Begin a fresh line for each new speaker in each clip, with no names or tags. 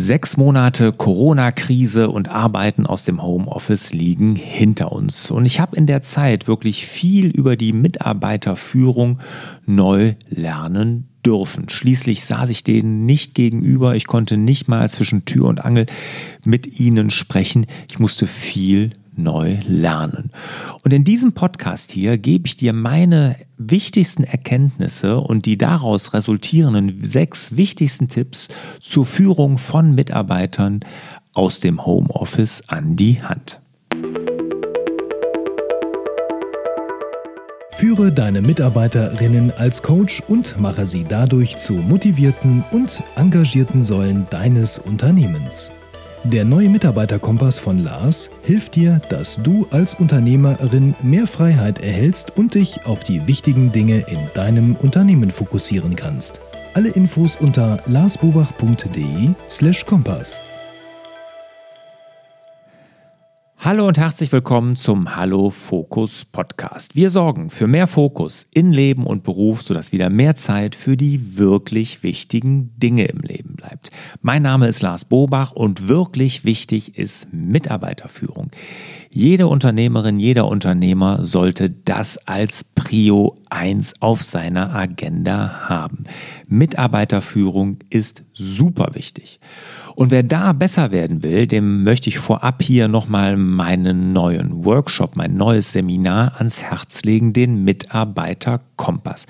Sechs Monate Corona-Krise und Arbeiten aus dem Homeoffice liegen hinter uns. Und ich habe in der Zeit wirklich viel über die Mitarbeiterführung neu lernen dürfen. Schließlich saß ich denen nicht gegenüber. Ich konnte nicht mal zwischen Tür und Angel mit ihnen sprechen. Ich musste viel neu lernen. Und in diesem Podcast hier gebe ich dir meine wichtigsten Erkenntnisse und die daraus resultierenden sechs wichtigsten Tipps zur Führung von Mitarbeitern aus dem Homeoffice an die Hand.
Führe deine Mitarbeiterinnen als Coach und mache sie dadurch zu motivierten und engagierten Säulen deines Unternehmens. Der neue Mitarbeiterkompass von Lars hilft dir, dass du als Unternehmerin mehr Freiheit erhältst und dich auf die wichtigen Dinge in deinem Unternehmen fokussieren kannst. Alle Infos unter larsbobach.de/kompass.
Hallo und herzlich willkommen zum Hallo Fokus Podcast. Wir sorgen für mehr Fokus in Leben und Beruf, sodass wieder mehr Zeit für die wirklich wichtigen Dinge im Leben bleibt. Mein Name ist Lars Bobach und wirklich wichtig ist Mitarbeiterführung. Jede Unternehmerin, jeder Unternehmer sollte das als Prio 1 auf seiner Agenda haben. Mitarbeiterführung ist super wichtig. Und wer da besser werden will, dem möchte ich vorab hier nochmal meinen neuen Workshop, mein neues Seminar ans Herz legen, den Mitarbeiter Kompass.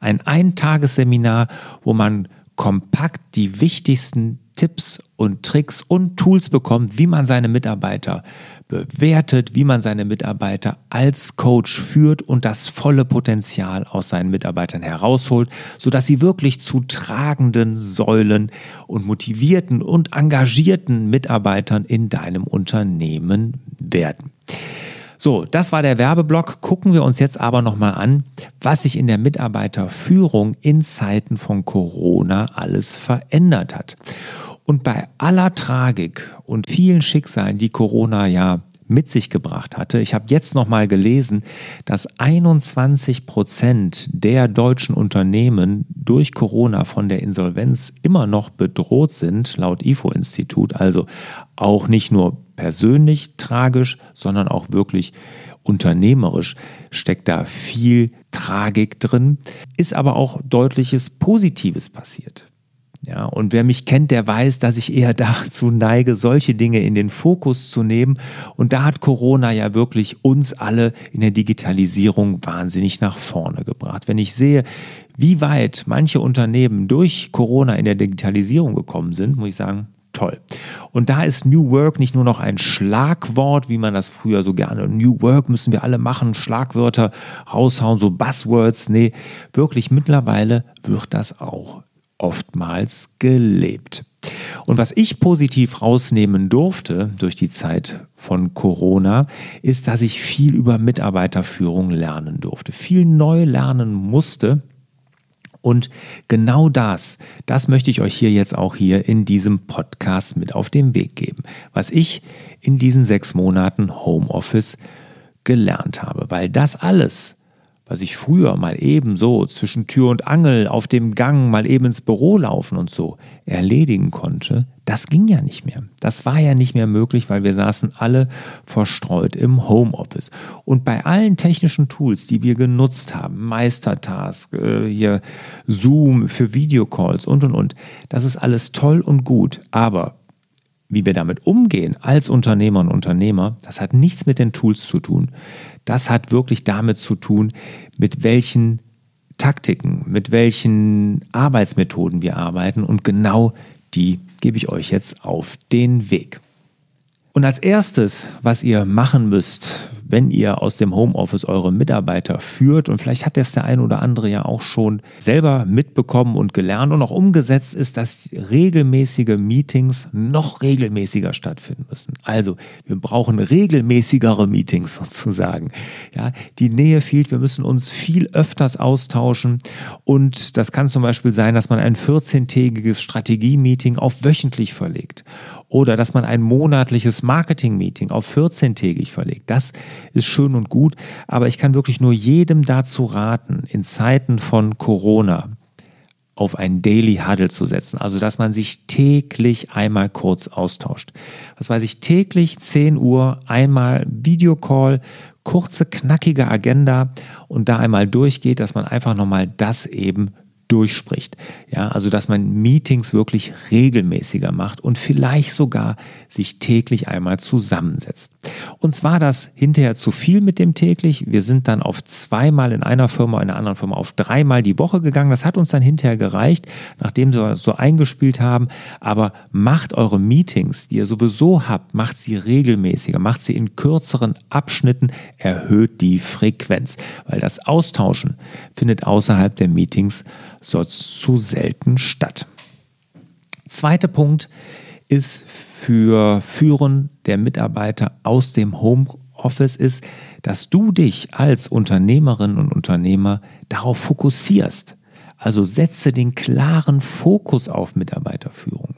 Ein Eintagesseminar, wo man kompakt die wichtigsten Tipps und Tricks und Tools bekommt, wie man seine Mitarbeiter bewertet, wie man seine Mitarbeiter als Coach führt und das volle Potenzial aus seinen Mitarbeitern herausholt, sodass sie wirklich zu tragenden Säulen und motivierten und engagierten Mitarbeitern in deinem Unternehmen werden. So, das war der Werbeblock. Gucken wir uns jetzt aber nochmal an, was sich in der Mitarbeiterführung in Zeiten von Corona alles verändert hat. Und bei aller Tragik und vielen Schicksalen, die Corona ja mit sich gebracht hatte. Ich habe jetzt noch mal gelesen, dass 21 Prozent der deutschen Unternehmen durch Corona von der Insolvenz immer noch bedroht sind, laut IFO-Institut. Also auch nicht nur persönlich tragisch, sondern auch wirklich unternehmerisch steckt da viel Tragik drin, ist aber auch deutliches Positives passiert. Ja, und wer mich kennt, der weiß, dass ich eher dazu neige, solche Dinge in den Fokus zu nehmen. Und da hat Corona ja wirklich uns alle in der Digitalisierung wahnsinnig nach vorne gebracht. Wenn ich sehe, wie weit manche Unternehmen durch Corona in der Digitalisierung gekommen sind, muss ich sagen, toll. Und da ist New Work nicht nur noch ein Schlagwort, wie man das früher so gerne, New Work müssen wir alle machen, Schlagwörter raushauen, so Buzzwords. Nee, wirklich mittlerweile wird das auch oftmals gelebt. Und was ich positiv rausnehmen durfte durch die Zeit von Corona, ist, dass ich viel über Mitarbeiterführung lernen durfte, viel neu lernen musste. Und genau das, das möchte ich euch hier jetzt auch hier in diesem Podcast mit auf den Weg geben, was ich in diesen sechs Monaten Homeoffice gelernt habe, weil das alles was ich früher mal eben so zwischen Tür und Angel auf dem Gang mal eben ins Büro laufen und so erledigen konnte, das ging ja nicht mehr. Das war ja nicht mehr möglich, weil wir saßen alle verstreut im Homeoffice. Und bei allen technischen Tools, die wir genutzt haben, Meistertask, äh, hier Zoom für Videocalls und und und, das ist alles toll und gut, aber wie wir damit umgehen als Unternehmer und Unternehmer, das hat nichts mit den Tools zu tun. Das hat wirklich damit zu tun, mit welchen Taktiken, mit welchen Arbeitsmethoden wir arbeiten und genau die gebe ich euch jetzt auf den Weg. Und als erstes, was ihr machen müsst, wenn ihr aus dem Homeoffice eure Mitarbeiter führt. Und vielleicht hat das der eine oder andere ja auch schon selber mitbekommen und gelernt und auch umgesetzt ist, dass regelmäßige Meetings noch regelmäßiger stattfinden müssen. Also wir brauchen regelmäßigere Meetings sozusagen. Ja, die Nähe fehlt. Wir müssen uns viel öfters austauschen. Und das kann zum Beispiel sein, dass man ein 14-tägiges Strategie-Meeting auf wöchentlich verlegt oder dass man ein monatliches Marketing-Meeting auf 14-tägig verlegt. Das ist schön und gut, aber ich kann wirklich nur jedem dazu raten, in Zeiten von Corona auf ein Daily Huddle zu setzen. Also, dass man sich täglich einmal kurz austauscht. Was weiß ich, täglich 10 Uhr einmal Videocall, kurze, knackige Agenda und da einmal durchgeht, dass man einfach nochmal das eben durchspricht. Ja, also dass man Meetings wirklich regelmäßiger macht und vielleicht sogar sich täglich einmal zusammensetzt. Uns war das hinterher zu viel mit dem täglich. Wir sind dann auf zweimal in einer Firma, in einer anderen Firma auf dreimal die Woche gegangen. Das hat uns dann hinterher gereicht, nachdem wir so eingespielt haben. Aber macht eure Meetings, die ihr sowieso habt, macht sie regelmäßiger, macht sie in kürzeren Abschnitten, erhöht die Frequenz, weil das Austauschen findet außerhalb der Meetings sonst zu selten statt. Zweiter Punkt ist für Führen der Mitarbeiter aus dem Homeoffice ist, dass du dich als Unternehmerin und Unternehmer darauf fokussierst. Also setze den klaren Fokus auf Mitarbeiterführung.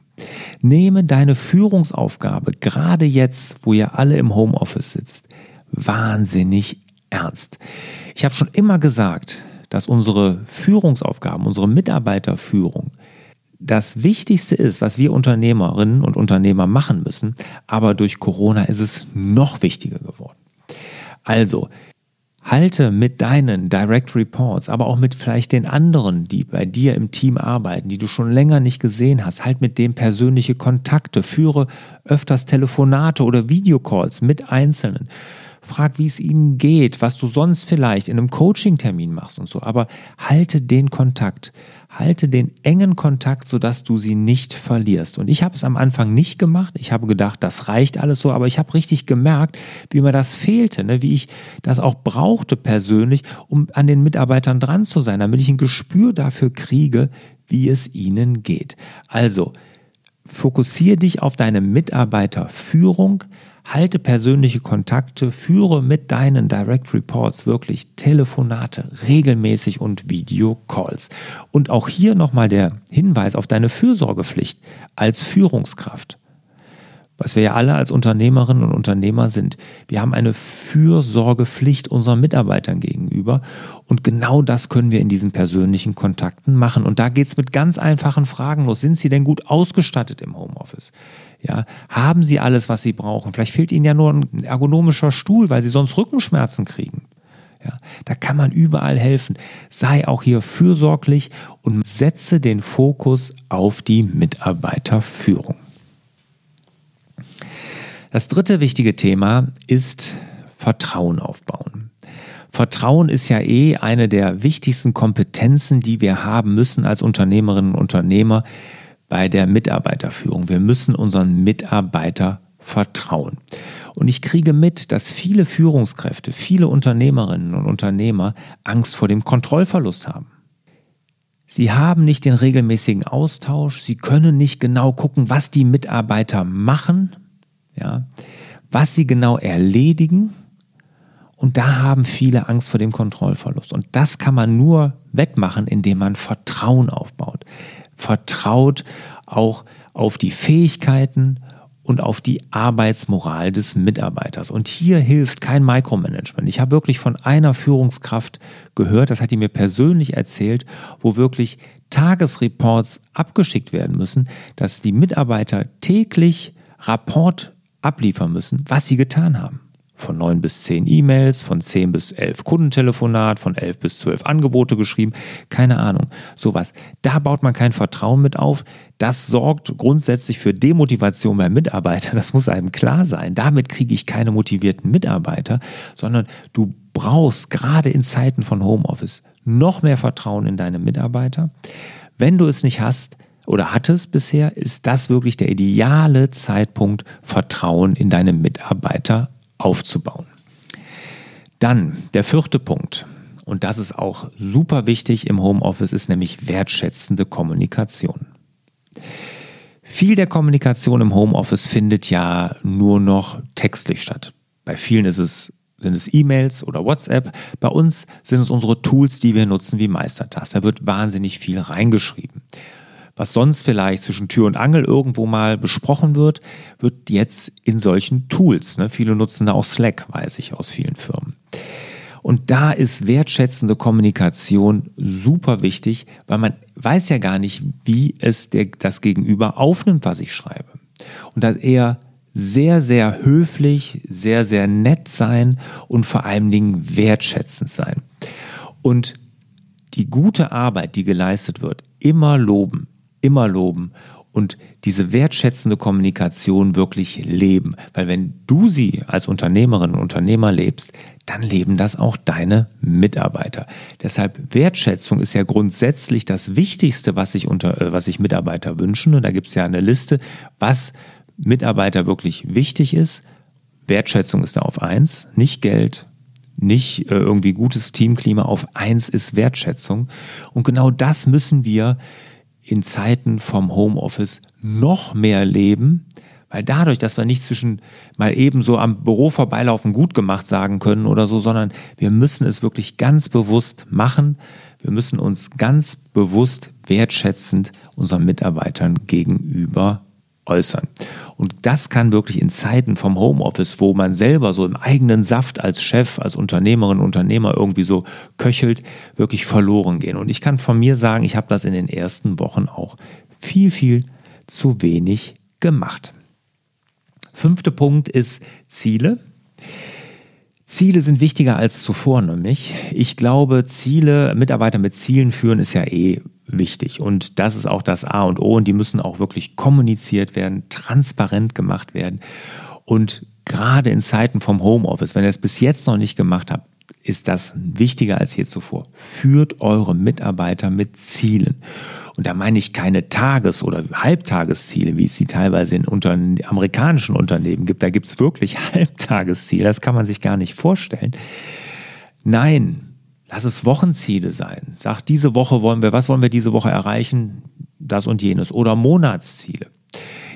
Nehme deine Führungsaufgabe, gerade jetzt, wo ihr alle im Homeoffice sitzt, wahnsinnig ernst. Ich habe schon immer gesagt, dass unsere Führungsaufgaben, unsere Mitarbeiterführung das Wichtigste ist, was wir Unternehmerinnen und Unternehmer machen müssen, aber durch Corona ist es noch wichtiger geworden. Also, halte mit deinen Direct Reports, aber auch mit vielleicht den anderen, die bei dir im Team arbeiten, die du schon länger nicht gesehen hast, halt mit dem persönliche Kontakte, führe öfters Telefonate oder Videocalls mit Einzelnen frag, wie es ihnen geht, was du sonst vielleicht in einem Coaching-Termin machst und so. Aber halte den Kontakt, halte den engen Kontakt, sodass du sie nicht verlierst. Und ich habe es am Anfang nicht gemacht. Ich habe gedacht, das reicht alles so, aber ich habe richtig gemerkt, wie mir das fehlte, ne? wie ich das auch brauchte persönlich, um an den Mitarbeitern dran zu sein, damit ich ein Gespür dafür kriege, wie es ihnen geht. Also, fokussiere dich auf deine Mitarbeiterführung, halte persönliche Kontakte, führe mit deinen Direct Reports wirklich Telefonate regelmäßig und Videocalls. Und auch hier nochmal der Hinweis auf deine Fürsorgepflicht als Führungskraft. Was wir ja alle als Unternehmerinnen und Unternehmer sind. Wir haben eine Fürsorgepflicht unseren Mitarbeitern gegenüber. Und genau das können wir in diesen persönlichen Kontakten machen. Und da geht es mit ganz einfachen Fragen los. Sind Sie denn gut ausgestattet im Homeoffice? Ja, haben sie alles, was sie brauchen? Vielleicht fehlt ihnen ja nur ein ergonomischer Stuhl, weil sie sonst Rückenschmerzen kriegen. Ja, da kann man überall helfen. Sei auch hier fürsorglich und setze den Fokus auf die Mitarbeiterführung. Das dritte wichtige Thema ist Vertrauen aufbauen. Vertrauen ist ja eh eine der wichtigsten Kompetenzen, die wir haben müssen als Unternehmerinnen und Unternehmer, bei der Mitarbeiterführung. Wir müssen unseren Mitarbeiter vertrauen. Und ich kriege mit, dass viele Führungskräfte, viele Unternehmerinnen und Unternehmer Angst vor dem Kontrollverlust haben. Sie haben nicht den regelmäßigen Austausch, sie können nicht genau gucken, was die Mitarbeiter machen, ja, was sie genau erledigen. Und da haben viele Angst vor dem Kontrollverlust. Und das kann man nur wegmachen, indem man Vertrauen aufbaut vertraut auch auf die Fähigkeiten und auf die Arbeitsmoral des Mitarbeiters. Und hier hilft kein Micromanagement. Ich habe wirklich von einer Führungskraft gehört, das hat die mir persönlich erzählt, wo wirklich Tagesreports abgeschickt werden müssen, dass die Mitarbeiter täglich Rapport abliefern müssen, was sie getan haben von 9 bis 10 E-Mails, von 10 bis 11 Kundentelefonat, von 11 bis 12 Angebote geschrieben, keine Ahnung, sowas. Da baut man kein Vertrauen mit auf. Das sorgt grundsätzlich für Demotivation bei Mitarbeitern, das muss einem klar sein. Damit kriege ich keine motivierten Mitarbeiter, sondern du brauchst gerade in Zeiten von Homeoffice noch mehr Vertrauen in deine Mitarbeiter. Wenn du es nicht hast, oder hattest bisher, ist das wirklich der ideale Zeitpunkt, Vertrauen in deine Mitarbeiter aufzubauen. Dann der vierte Punkt, und das ist auch super wichtig im Homeoffice, ist nämlich wertschätzende Kommunikation. Viel der Kommunikation im Homeoffice findet ja nur noch textlich statt. Bei vielen ist es, sind es E-Mails oder WhatsApp. Bei uns sind es unsere Tools, die wir nutzen wie Meistertask. Da wird wahnsinnig viel reingeschrieben was sonst vielleicht zwischen Tür und Angel irgendwo mal besprochen wird, wird jetzt in solchen Tools. Ne? Viele nutzen da auch Slack, weiß ich aus vielen Firmen. Und da ist wertschätzende Kommunikation super wichtig, weil man weiß ja gar nicht, wie es der, das Gegenüber aufnimmt, was ich schreibe. Und da eher sehr, sehr höflich, sehr, sehr nett sein und vor allen Dingen wertschätzend sein. Und die gute Arbeit, die geleistet wird, immer loben, immer loben und diese wertschätzende Kommunikation wirklich leben. Weil wenn du sie als Unternehmerin und Unternehmer lebst, dann leben das auch deine Mitarbeiter. Deshalb Wertschätzung ist ja grundsätzlich das Wichtigste, was sich, unter, äh, was sich Mitarbeiter wünschen. Und da gibt es ja eine Liste, was Mitarbeiter wirklich wichtig ist. Wertschätzung ist da auf eins, nicht Geld, nicht äh, irgendwie gutes Teamklima. Auf eins ist Wertschätzung. Und genau das müssen wir in Zeiten vom Homeoffice noch mehr leben, weil dadurch, dass wir nicht zwischen mal eben so am Büro vorbeilaufen gut gemacht sagen können oder so, sondern wir müssen es wirklich ganz bewusst machen. Wir müssen uns ganz bewusst wertschätzend unseren Mitarbeitern gegenüber äußern. Und das kann wirklich in Zeiten vom Homeoffice, wo man selber so im eigenen Saft als Chef, als Unternehmerin, Unternehmer irgendwie so köchelt, wirklich verloren gehen. Und ich kann von mir sagen, ich habe das in den ersten Wochen auch viel, viel zu wenig gemacht. Fünfter Punkt ist Ziele. Ziele sind wichtiger als zuvor, nämlich. Ich glaube, Ziele, Mitarbeiter mit Zielen führen, ist ja eh wichtig. Und das ist auch das A und O. Und die müssen auch wirklich kommuniziert werden, transparent gemacht werden. Und gerade in Zeiten vom Homeoffice, wenn ihr es bis jetzt noch nicht gemacht habt, ist das wichtiger als je zuvor. Führt eure Mitarbeiter mit Zielen. Und da meine ich keine Tages- oder Halbtagesziele, wie es sie teilweise in unter amerikanischen Unternehmen gibt. Da gibt es wirklich Halbtagesziele. Das kann man sich gar nicht vorstellen. Nein, lass es Wochenziele sein. Sag, diese Woche wollen wir, was wollen wir diese Woche erreichen? Das und jenes. Oder Monatsziele.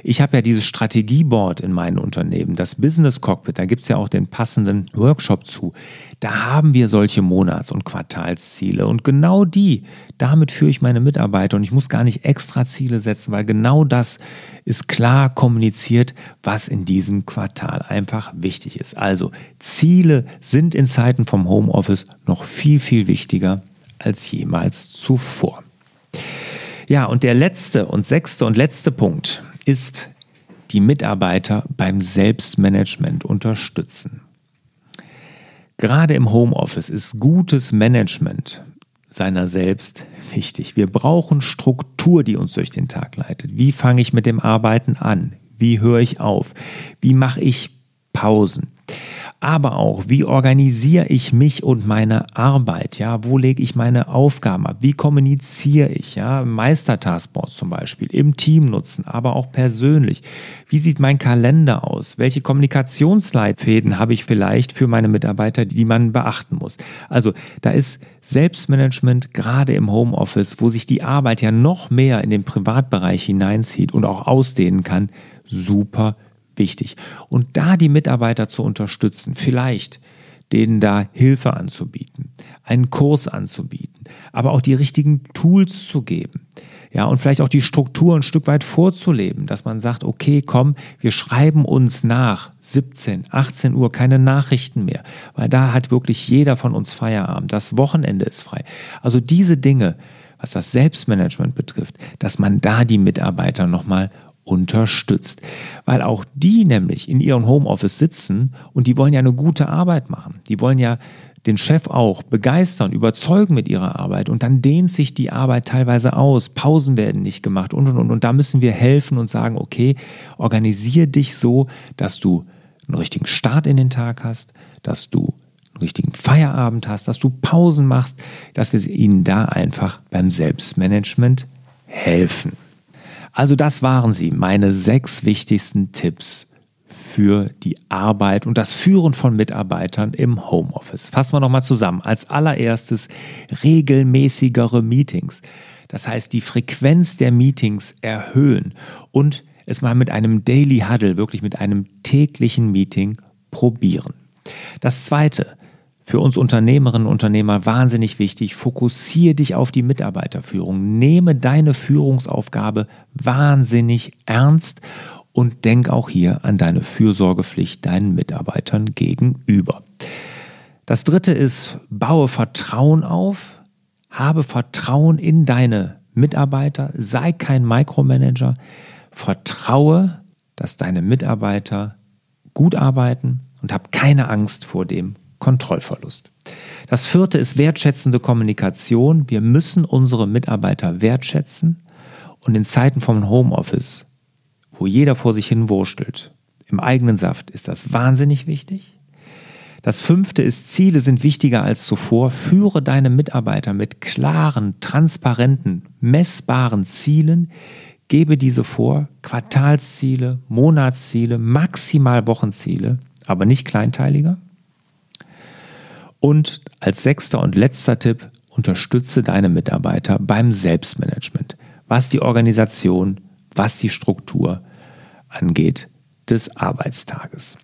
Ich habe ja dieses Strategieboard in meinen Unternehmen, das Business Cockpit, da gibt es ja auch den passenden Workshop zu. Da haben wir solche Monats- und Quartalsziele. Und genau die, damit führe ich meine Mitarbeiter und ich muss gar nicht extra Ziele setzen, weil genau das ist klar kommuniziert, was in diesem Quartal einfach wichtig ist. Also Ziele sind in Zeiten vom Homeoffice noch viel, viel wichtiger als jemals zuvor. Ja, und der letzte und sechste und letzte Punkt, ist die Mitarbeiter beim Selbstmanagement unterstützen. Gerade im Homeoffice ist gutes Management seiner selbst wichtig. Wir brauchen Struktur, die uns durch den Tag leitet. Wie fange ich mit dem Arbeiten an? Wie höre ich auf? Wie mache ich Pausen? Aber auch, wie organisiere ich mich und meine Arbeit? Ja, wo lege ich meine Aufgaben ab? Wie kommuniziere ich? Ja, Meistertaskboard zum Beispiel im Team nutzen, aber auch persönlich. Wie sieht mein Kalender aus? Welche Kommunikationsleitfäden habe ich vielleicht für meine Mitarbeiter, die man beachten muss? Also, da ist Selbstmanagement gerade im Homeoffice, wo sich die Arbeit ja noch mehr in den Privatbereich hineinzieht und auch ausdehnen kann, super wichtig. Und da die Mitarbeiter zu unterstützen, vielleicht denen da Hilfe anzubieten, einen Kurs anzubieten, aber auch die richtigen Tools zu geben. Ja, und vielleicht auch die Struktur ein Stück weit vorzuleben, dass man sagt, okay, komm, wir schreiben uns nach 17, 18 Uhr keine Nachrichten mehr, weil da hat wirklich jeder von uns Feierabend. Das Wochenende ist frei. Also diese Dinge, was das Selbstmanagement betrifft, dass man da die Mitarbeiter nochmal unterstützt. Weil auch die nämlich in ihrem Homeoffice sitzen und die wollen ja eine gute Arbeit machen. Die wollen ja den Chef auch begeistern, überzeugen mit ihrer Arbeit und dann dehnt sich die Arbeit teilweise aus, Pausen werden nicht gemacht und und und und da müssen wir helfen und sagen, okay, organisier dich so, dass du einen richtigen Start in den Tag hast, dass du einen richtigen Feierabend hast, dass du Pausen machst, dass wir ihnen da einfach beim Selbstmanagement helfen. Also das waren sie, meine sechs wichtigsten Tipps für die Arbeit und das Führen von Mitarbeitern im Homeoffice. Fassen wir nochmal zusammen. Als allererstes regelmäßigere Meetings. Das heißt, die Frequenz der Meetings erhöhen und es mal mit einem Daily Huddle, wirklich mit einem täglichen Meeting probieren. Das zweite, für uns Unternehmerinnen und Unternehmer wahnsinnig wichtig. Fokussiere dich auf die Mitarbeiterführung. Nehme deine Führungsaufgabe wahnsinnig ernst und denk auch hier an deine Fürsorgepflicht deinen Mitarbeitern gegenüber. Das dritte ist, baue Vertrauen auf, habe Vertrauen in deine Mitarbeiter, sei kein Micromanager, vertraue, dass deine Mitarbeiter gut arbeiten und hab keine Angst vor dem Kontrollverlust. Das vierte ist wertschätzende Kommunikation. Wir müssen unsere Mitarbeiter wertschätzen und in Zeiten vom Homeoffice, wo jeder vor sich hin wurstelt, im eigenen Saft, ist das wahnsinnig wichtig. Das fünfte ist, Ziele sind wichtiger als zuvor. Führe deine Mitarbeiter mit klaren, transparenten, messbaren Zielen. Gebe diese vor, Quartalsziele, Monatsziele, maximal Wochenziele, aber nicht kleinteiliger. Und als sechster und letzter Tipp, unterstütze deine Mitarbeiter beim Selbstmanagement, was die Organisation, was die Struktur angeht des Arbeitstages.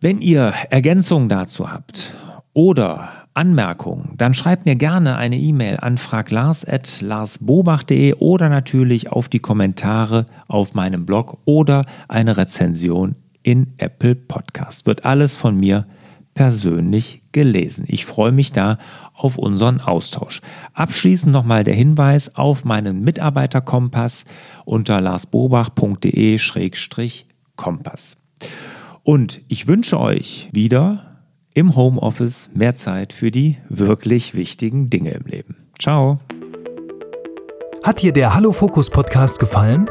Wenn ihr Ergänzungen dazu habt oder Anmerkungen, dann schreibt mir gerne eine E-Mail an fraglars.larsbobach.de oder natürlich auf die Kommentare auf meinem Blog oder eine Rezension in Apple Podcast. Wird alles von mir persönlich gelesen. Ich freue mich da auf unseren Austausch. Abschließend nochmal der Hinweis auf meinen Mitarbeiterkompass unter larsbobach.de-kompass. Und ich wünsche euch wieder im Homeoffice mehr Zeit für die wirklich wichtigen Dinge im Leben. Ciao.
Hat dir der Hallo Fokus Podcast gefallen?